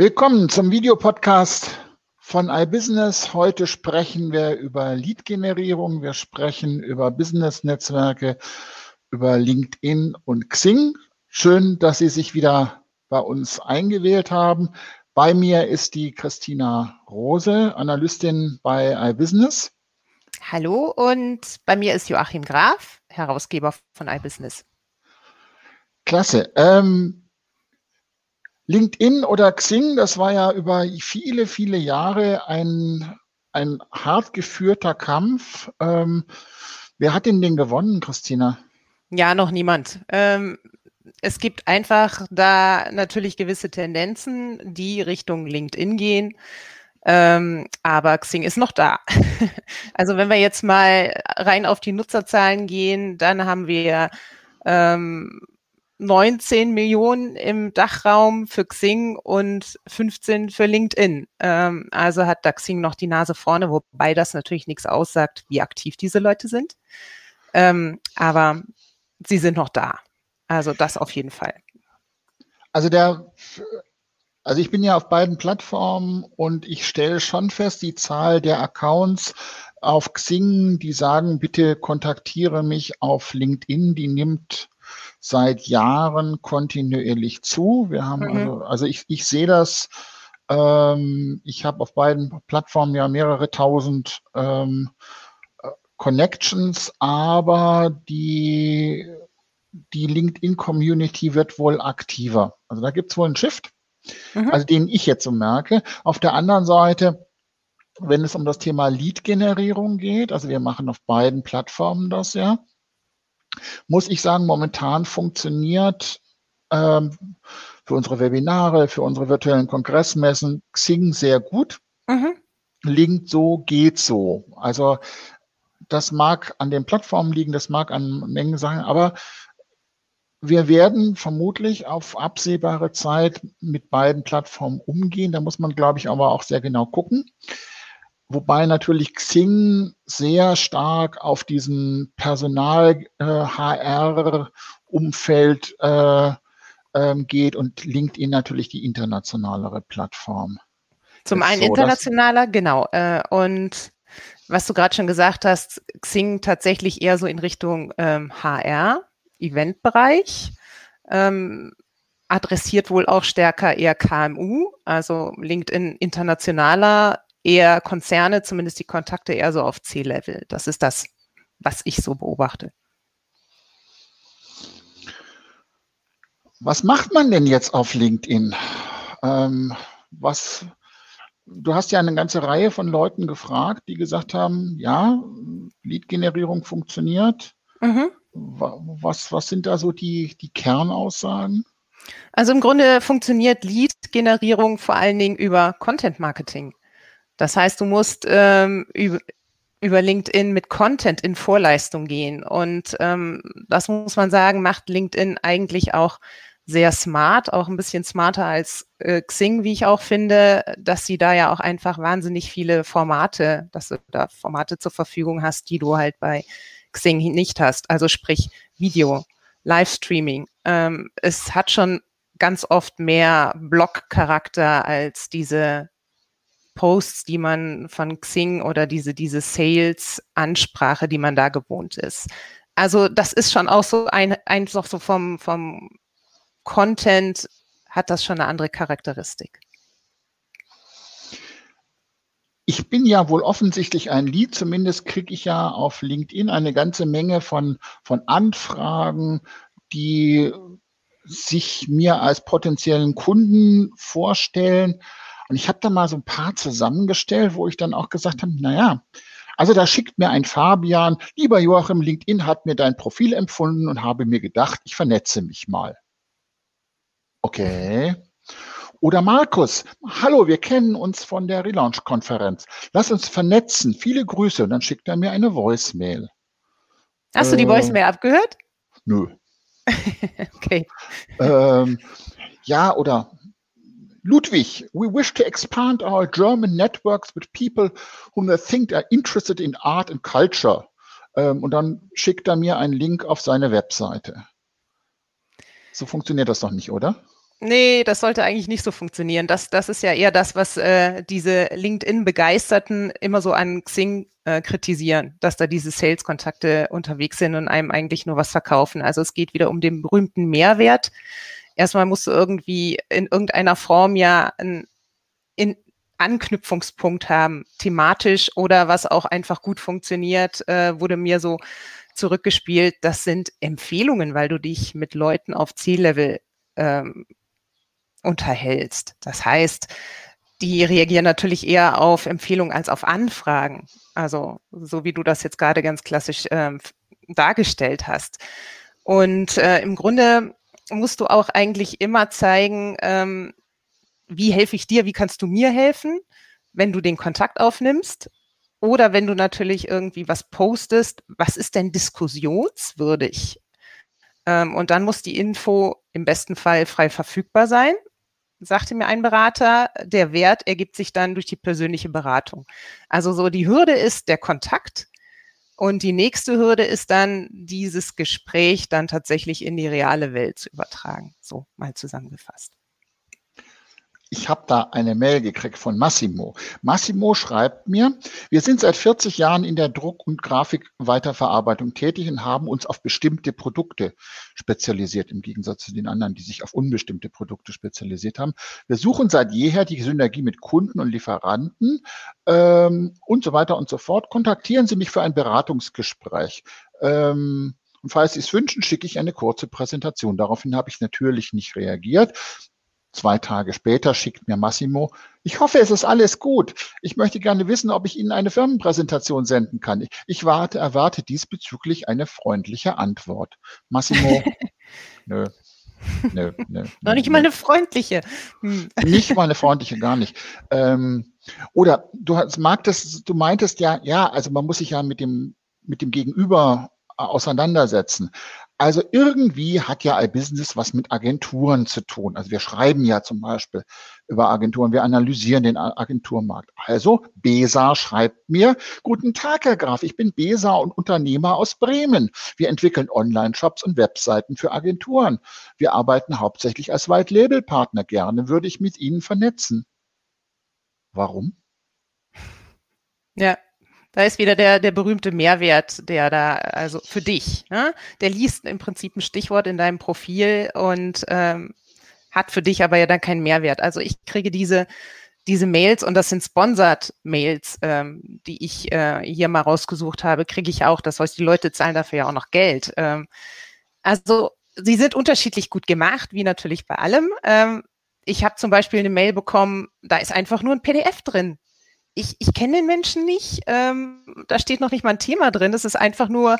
Willkommen zum Videopodcast von iBusiness. Heute sprechen wir über Lead-Generierung, wir sprechen über Business-Netzwerke, über LinkedIn und Xing. Schön, dass Sie sich wieder bei uns eingewählt haben. Bei mir ist die Christina Rose, Analystin bei iBusiness. Hallo und bei mir ist Joachim Graf, Herausgeber von iBusiness. Klasse. Ähm, LinkedIn oder Xing, das war ja über viele, viele Jahre ein, ein hart geführter Kampf. Ähm, wer hat denn den gewonnen, Christina? Ja, noch niemand. Ähm, es gibt einfach da natürlich gewisse Tendenzen, die Richtung LinkedIn gehen. Ähm, aber Xing ist noch da. also wenn wir jetzt mal rein auf die Nutzerzahlen gehen, dann haben wir ähm, 19 Millionen im Dachraum für Xing und 15 für LinkedIn. Ähm, also hat da Xing noch die Nase vorne, wobei das natürlich nichts aussagt, wie aktiv diese Leute sind. Ähm, aber sie sind noch da. Also das auf jeden Fall. Also der, also ich bin ja auf beiden Plattformen und ich stelle schon fest, die Zahl der Accounts auf Xing, die sagen, bitte kontaktiere mich auf LinkedIn, die nimmt seit Jahren kontinuierlich zu. Wir haben mhm. also, also ich, ich sehe das, ähm, ich habe auf beiden Plattformen ja mehrere tausend ähm, äh, Connections, aber die, die LinkedIn-Community wird wohl aktiver. Also da gibt es wohl einen Shift, mhm. also den ich jetzt so merke. Auf der anderen Seite, wenn es um das Thema Lead-Generierung geht, also wir machen auf beiden Plattformen das ja, muss ich sagen, momentan funktioniert ähm, für unsere Webinare, für unsere virtuellen Kongressmessen Xing sehr gut. Mhm. Linkt so, geht so. Also das mag an den Plattformen liegen, das mag an Mengen Sachen, aber wir werden vermutlich auf absehbare Zeit mit beiden Plattformen umgehen. Da muss man, glaube ich, aber auch sehr genau gucken. Wobei natürlich Xing sehr stark auf diesen Personal-HR-Umfeld äh, äh, ähm, geht und LinkedIn natürlich die internationalere Plattform. Zum einen so, internationaler, genau. Äh, und was du gerade schon gesagt hast, Xing tatsächlich eher so in Richtung ähm, HR, Eventbereich. Ähm, adressiert wohl auch stärker eher KMU, also LinkedIn internationaler eher Konzerne, zumindest die Kontakte eher so auf C-Level. Das ist das, was ich so beobachte. Was macht man denn jetzt auf LinkedIn? Ähm, was, du hast ja eine ganze Reihe von Leuten gefragt, die gesagt haben, ja, Lead-Generierung funktioniert. Mhm. Was, was sind da so die, die Kernaussagen? Also im Grunde funktioniert Lead-Generierung vor allen Dingen über Content-Marketing. Das heißt, du musst ähm, über, LinkedIn mit Content in Vorleistung gehen. Und ähm, das muss man sagen, macht LinkedIn eigentlich auch sehr smart, auch ein bisschen smarter als äh, Xing, wie ich auch finde, dass sie da ja auch einfach wahnsinnig viele Formate, dass du da Formate zur Verfügung hast, die du halt bei Xing nicht hast. Also sprich Video, Livestreaming. Ähm, es hat schon ganz oft mehr Blog-Charakter als diese Posts, die man von Xing oder diese, diese Sales-Ansprache, die man da gewohnt ist. Also das ist schon auch so ein, einfach so vom, vom Content hat das schon eine andere Charakteristik. Ich bin ja wohl offensichtlich ein Lied, zumindest kriege ich ja auf LinkedIn eine ganze Menge von, von Anfragen, die sich mir als potenziellen Kunden vorstellen und ich habe da mal so ein paar zusammengestellt, wo ich dann auch gesagt habe, naja, also da schickt mir ein Fabian, lieber Joachim, LinkedIn hat mir dein Profil empfunden und habe mir gedacht, ich vernetze mich mal. Okay. Oder Markus, hallo, wir kennen uns von der Relaunch-Konferenz. Lass uns vernetzen. Viele Grüße. Und dann schickt er mir eine Voicemail. Hast äh, du die äh, Voicemail abgehört? Nö. okay. Ähm, ja, oder Ludwig, we wish to expand our German networks with people whom they think are interested in art and culture. Ähm, und dann schickt er mir einen Link auf seine Webseite. So funktioniert das doch nicht, oder? Nee, das sollte eigentlich nicht so funktionieren. Das, das ist ja eher das, was äh, diese LinkedIn-Begeisterten immer so an Xing äh, kritisieren, dass da diese Sales-Kontakte unterwegs sind und einem eigentlich nur was verkaufen. Also es geht wieder um den berühmten Mehrwert. Erstmal musst du irgendwie in irgendeiner Form ja einen in Anknüpfungspunkt haben, thematisch oder was auch einfach gut funktioniert, äh, wurde mir so zurückgespielt. Das sind Empfehlungen, weil du dich mit Leuten auf Ziellevel ähm, unterhältst. Das heißt, die reagieren natürlich eher auf Empfehlungen als auf Anfragen. Also so wie du das jetzt gerade ganz klassisch ähm, dargestellt hast. Und äh, im Grunde musst du auch eigentlich immer zeigen, ähm, wie helfe ich dir, wie kannst du mir helfen, wenn du den Kontakt aufnimmst. Oder wenn du natürlich irgendwie was postest, was ist denn diskussionswürdig? Ähm, und dann muss die Info im besten Fall frei verfügbar sein sagte mir ein Berater, der Wert ergibt sich dann durch die persönliche Beratung. Also so die Hürde ist der Kontakt und die nächste Hürde ist dann, dieses Gespräch dann tatsächlich in die reale Welt zu übertragen. So mal zusammengefasst ich habe da eine Mail gekriegt von Massimo. Massimo schreibt mir, wir sind seit 40 Jahren in der Druck- und Grafikweiterverarbeitung tätig und haben uns auf bestimmte Produkte spezialisiert, im Gegensatz zu den anderen, die sich auf unbestimmte Produkte spezialisiert haben. Wir suchen seit jeher die Synergie mit Kunden und Lieferanten ähm, und so weiter und so fort. Kontaktieren Sie mich für ein Beratungsgespräch. Ähm, und falls Sie es wünschen, schicke ich eine kurze Präsentation. Daraufhin habe ich natürlich nicht reagiert. Zwei Tage später schickt mir Massimo, ich hoffe, es ist alles gut. Ich möchte gerne wissen, ob ich Ihnen eine Firmenpräsentation senden kann. Ich warte, erwarte diesbezüglich eine freundliche Antwort. Massimo, nö. Nö, nö, Noch nicht nö. mal eine freundliche. Hm. Nicht mal eine freundliche, gar nicht. Ähm, oder du magtest, du meintest ja, ja, also man muss sich ja mit dem, mit dem Gegenüber auseinandersetzen. Also irgendwie hat ja iBusiness was mit Agenturen zu tun. Also wir schreiben ja zum Beispiel über Agenturen, wir analysieren den Agenturmarkt. Also Besa schreibt mir, guten Tag, Herr Graf, ich bin Besa und Unternehmer aus Bremen. Wir entwickeln Online-Shops und Webseiten für Agenturen. Wir arbeiten hauptsächlich als White-Label-Partner. Gerne würde ich mit Ihnen vernetzen. Warum? Ja, da ist wieder der, der berühmte Mehrwert, der da, also für dich, ne? der liest im Prinzip ein Stichwort in deinem Profil und ähm, hat für dich aber ja dann keinen Mehrwert. Also ich kriege diese, diese Mails und das sind Sponsored Mails, ähm, die ich äh, hier mal rausgesucht habe, kriege ich auch. Das heißt, die Leute zahlen dafür ja auch noch Geld. Ähm, also sie sind unterschiedlich gut gemacht, wie natürlich bei allem. Ähm, ich habe zum Beispiel eine Mail bekommen, da ist einfach nur ein PDF drin ich, ich kenne den Menschen nicht. Ähm, da steht noch nicht mal ein Thema drin. Das ist einfach nur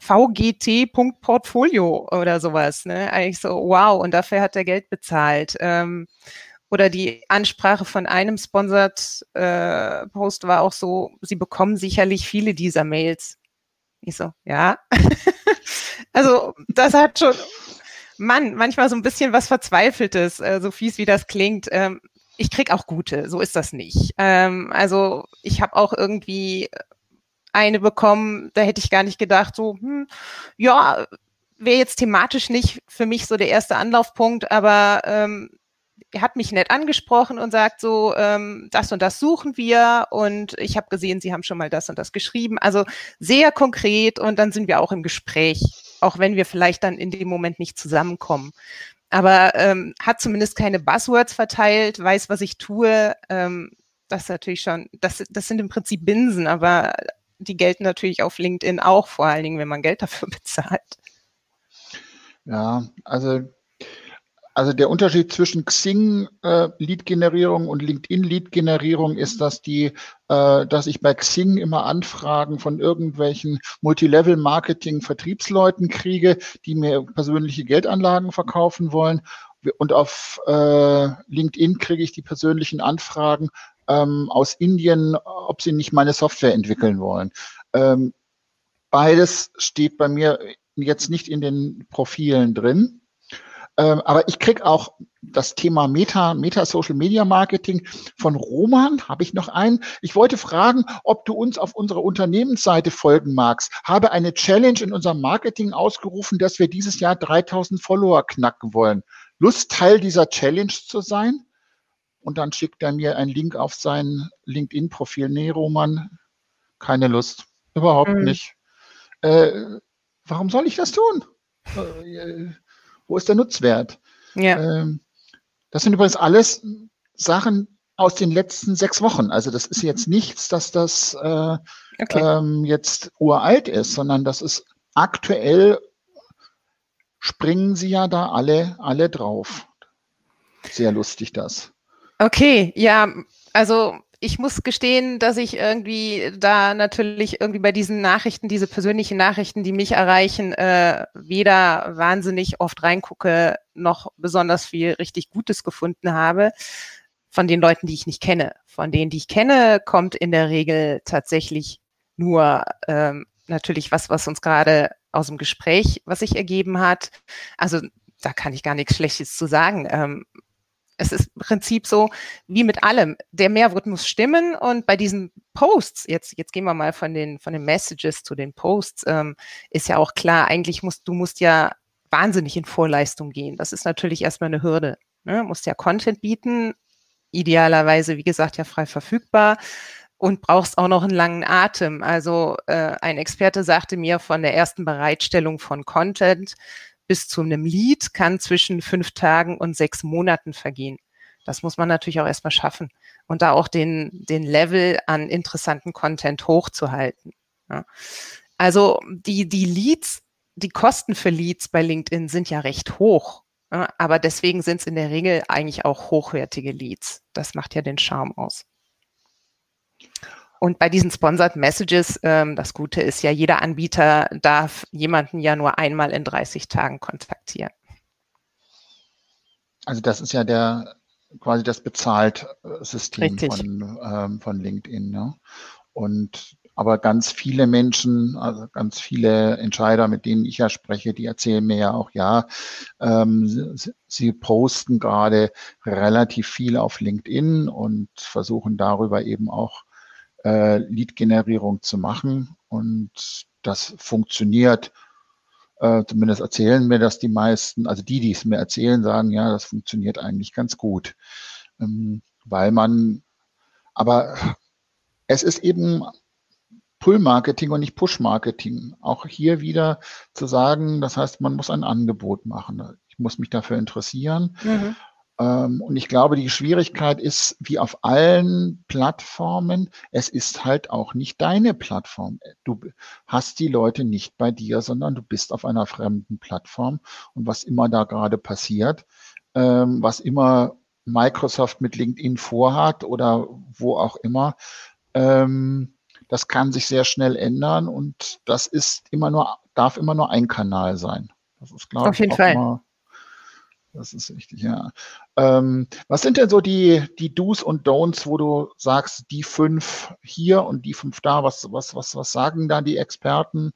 VGT.portfolio oder sowas. Ne? Eigentlich so, wow, und dafür hat er Geld bezahlt. Ähm, oder die Ansprache von einem Sponsored äh, Post war auch so, sie bekommen sicherlich viele dieser Mails. Ich so, ja. also das hat schon, Mann, manchmal so ein bisschen was Verzweifeltes, äh, so fies wie das klingt. Ähm, ich krieg auch gute, so ist das nicht. Ähm, also ich habe auch irgendwie eine bekommen, da hätte ich gar nicht gedacht, so, hm, ja, wäre jetzt thematisch nicht für mich so der erste Anlaufpunkt, aber ähm, er hat mich nett angesprochen und sagt so, ähm, das und das suchen wir und ich habe gesehen, Sie haben schon mal das und das geschrieben. Also sehr konkret und dann sind wir auch im Gespräch, auch wenn wir vielleicht dann in dem Moment nicht zusammenkommen aber ähm, hat zumindest keine Buzzwords verteilt, weiß, was ich tue. Ähm, das ist natürlich schon, das, das sind im Prinzip Binsen, aber die gelten natürlich auf LinkedIn auch, vor allen Dingen, wenn man Geld dafür bezahlt. Ja, also also der Unterschied zwischen Xing äh, Lead-Generierung und LinkedIn Lead-Generierung ist, dass die, äh, dass ich bei Xing immer Anfragen von irgendwelchen Multilevel-Marketing-Vertriebsleuten kriege, die mir persönliche Geldanlagen verkaufen wollen. Und auf äh, LinkedIn kriege ich die persönlichen Anfragen ähm, aus Indien, ob sie nicht meine Software entwickeln wollen. Ähm, beides steht bei mir jetzt nicht in den Profilen drin. Ähm, aber ich krieg auch das Thema Meta, Meta Social Media Marketing von Roman. Habe ich noch einen? Ich wollte fragen, ob du uns auf unserer Unternehmensseite folgen magst. Habe eine Challenge in unserem Marketing ausgerufen, dass wir dieses Jahr 3000 Follower knacken wollen. Lust, Teil dieser Challenge zu sein? Und dann schickt er mir einen Link auf sein LinkedIn-Profil. Nee, Roman, keine Lust. Überhaupt mhm. nicht. Äh, warum soll ich das tun? Wo ist der Nutzwert? Ja. Ähm, das sind übrigens alles Sachen aus den letzten sechs Wochen. Also das ist jetzt nichts, dass das äh, okay. ähm, jetzt uralt ist, sondern das ist aktuell springen sie ja da alle, alle drauf. Sehr lustig das. Okay, ja, also ich muss gestehen, dass ich irgendwie da natürlich irgendwie bei diesen Nachrichten, diese persönlichen Nachrichten, die mich erreichen, äh, weder wahnsinnig oft reingucke, noch besonders viel richtig Gutes gefunden habe von den Leuten, die ich nicht kenne. Von denen, die ich kenne, kommt in der Regel tatsächlich nur ähm, natürlich was, was uns gerade aus dem Gespräch, was sich ergeben hat. Also da kann ich gar nichts Schlechtes zu sagen. Ähm, es ist im Prinzip so wie mit allem. Der Mehrwert muss stimmen und bei diesen Posts, jetzt, jetzt gehen wir mal von den, von den Messages zu den Posts, ähm, ist ja auch klar, eigentlich musst, du musst ja wahnsinnig in Vorleistung gehen. Das ist natürlich erstmal eine Hürde. Ne? Du musst ja Content bieten, idealerweise, wie gesagt, ja frei verfügbar und brauchst auch noch einen langen Atem. Also äh, ein Experte sagte mir von der ersten Bereitstellung von Content bis zu einem Lied kann zwischen fünf Tagen und sechs Monaten vergehen. Das muss man natürlich auch erstmal schaffen und da auch den, den Level an interessanten Content hochzuhalten. Ja. Also die, die Leads, die Kosten für Leads bei LinkedIn sind ja recht hoch. Ja, aber deswegen sind es in der Regel eigentlich auch hochwertige Leads. Das macht ja den Charme aus. Und bei diesen Sponsored Messages, ähm, das Gute ist ja, jeder Anbieter darf jemanden ja nur einmal in 30 Tagen kontaktieren. Also das ist ja der quasi das Bezahlt-System von, ähm, von LinkedIn. Ne? Und aber ganz viele Menschen, also ganz viele Entscheider, mit denen ich ja spreche, die erzählen mir ja auch, ja, ähm, sie, sie posten gerade relativ viel auf LinkedIn und versuchen darüber eben auch äh, Lead-Generierung zu machen. Und das funktioniert. Äh, zumindest erzählen mir das die meisten, also die, die es mir erzählen, sagen, ja, das funktioniert eigentlich ganz gut. Ähm, weil man, aber es ist eben Pull-Marketing und nicht Push-Marketing. Auch hier wieder zu sagen, das heißt, man muss ein Angebot machen. Ich muss mich dafür interessieren. Mhm. Ähm, und ich glaube, die Schwierigkeit ist, wie auf allen Plattformen, es ist halt auch nicht deine Plattform. Du hast die Leute nicht bei dir, sondern du bist auf einer fremden Plattform. Und was immer da gerade passiert, ähm, was immer Microsoft mit LinkedIn vorhat oder wo auch immer, ähm, das kann sich sehr schnell ändern und das ist immer nur, darf immer nur ein Kanal sein. Das ist, glaube Auf jeden ich, auch Fall. Immer, das ist richtig, ja. Ähm, was sind denn so die, die Do's und Don'ts, wo du sagst, die fünf hier und die fünf da? Was, was, was, was sagen da die Experten?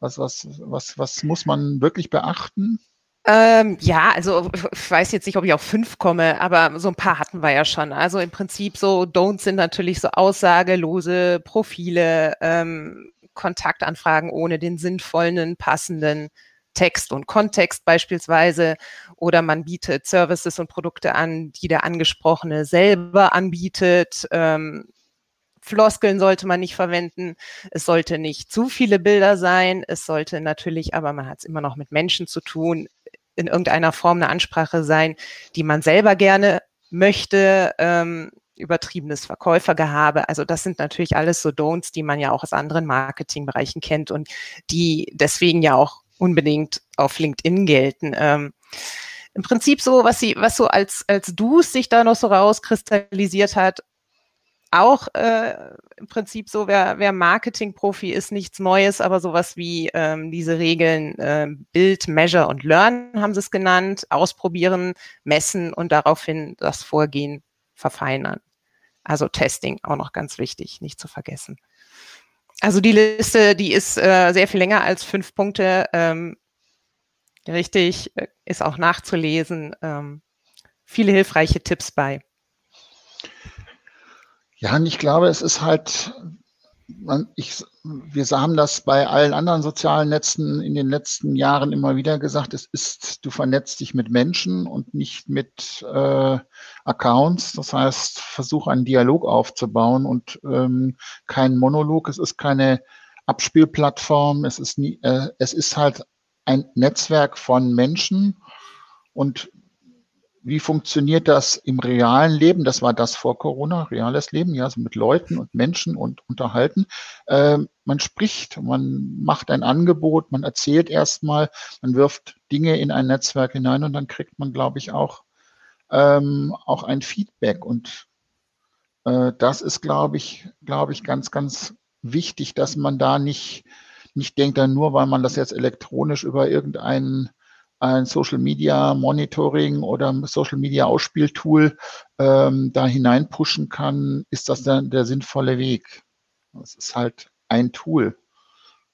Was, was, was, was muss man wirklich beachten? Ähm, ja, also ich weiß jetzt nicht, ob ich auf fünf komme, aber so ein paar hatten wir ja schon. Also im Prinzip so Don'ts sind natürlich so aussagelose Profile, ähm, Kontaktanfragen ohne den sinnvollen, passenden Text und Kontext beispielsweise oder man bietet Services und Produkte an, die der Angesprochene selber anbietet. Ähm, Floskeln sollte man nicht verwenden. Es sollte nicht zu viele Bilder sein. Es sollte natürlich, aber man hat es immer noch mit Menschen zu tun, in irgendeiner Form eine Ansprache sein, die man selber gerne möchte. Ähm, übertriebenes Verkäufergehabe. Also das sind natürlich alles so Don'ts, die man ja auch aus anderen Marketingbereichen kennt und die deswegen ja auch unbedingt auf LinkedIn gelten. Ähm, Im Prinzip so, was sie, was so als, als Dus sich da noch so rauskristallisiert hat, auch äh, im Prinzip so, wer, wer Marketing-Profi ist, nichts Neues, aber sowas wie ähm, diese Regeln äh, Build, Measure und Learn haben sie es genannt, ausprobieren, messen und daraufhin das Vorgehen verfeinern. Also Testing auch noch ganz wichtig, nicht zu vergessen. Also die Liste, die ist äh, sehr viel länger als fünf Punkte. Ähm, richtig, äh, ist auch nachzulesen. Ähm, viele hilfreiche Tipps bei. Ja, und ich glaube, es ist halt, ich, wir haben das bei allen anderen sozialen Netzen in den letzten Jahren immer wieder gesagt, es ist, du vernetzt dich mit Menschen und nicht mit äh, Accounts. Das heißt, versuch einen Dialog aufzubauen und ähm, kein Monolog. Es ist keine Abspielplattform. Es ist nie, äh, es ist halt ein Netzwerk von Menschen und wie funktioniert das im realen Leben? Das war das vor Corona, reales Leben, ja, so mit Leuten und Menschen und unterhalten. Äh, man spricht, man macht ein Angebot, man erzählt erstmal, man wirft Dinge in ein Netzwerk hinein und dann kriegt man, glaube ich, auch, ähm, auch ein Feedback. Und äh, das ist, glaube ich, glaube ich, ganz, ganz wichtig, dass man da nicht, nicht denkt, dann nur weil man das jetzt elektronisch über irgendeinen ein Social Media Monitoring oder Social Media Ausspieltool ähm, da hineinpushen kann, ist das dann der sinnvolle Weg. Es ist halt ein Tool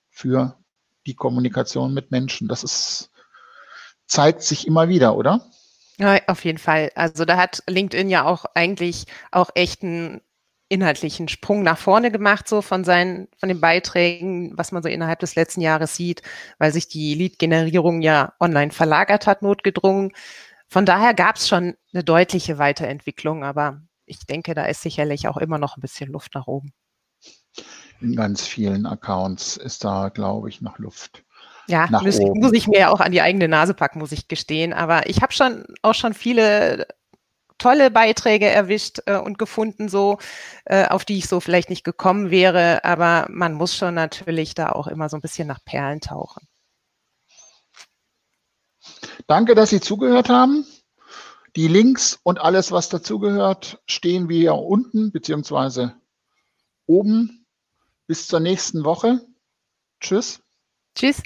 für die Kommunikation mit Menschen. Das ist, zeigt sich immer wieder, oder? Ja, auf jeden Fall. Also da hat LinkedIn ja auch eigentlich auch echt einen inhaltlichen Sprung nach vorne gemacht, so von seinen, von den Beiträgen, was man so innerhalb des letzten Jahres sieht, weil sich die Lead-Generierung ja online verlagert hat, notgedrungen. Von daher gab es schon eine deutliche Weiterentwicklung, aber ich denke, da ist sicherlich auch immer noch ein bisschen Luft nach oben. In ganz vielen Accounts ist da, glaube ich, noch Luft. Ja, muss, muss, ich mir ja auch an die eigene Nase packen, muss ich gestehen. Aber ich habe schon auch schon viele tolle Beiträge erwischt äh, und gefunden, so äh, auf die ich so vielleicht nicht gekommen wäre. Aber man muss schon natürlich da auch immer so ein bisschen nach Perlen tauchen. Danke, dass Sie zugehört haben. Die Links und alles, was dazugehört, stehen wir hier unten beziehungsweise oben. Bis zur nächsten Woche. Tschüss. Tschüss.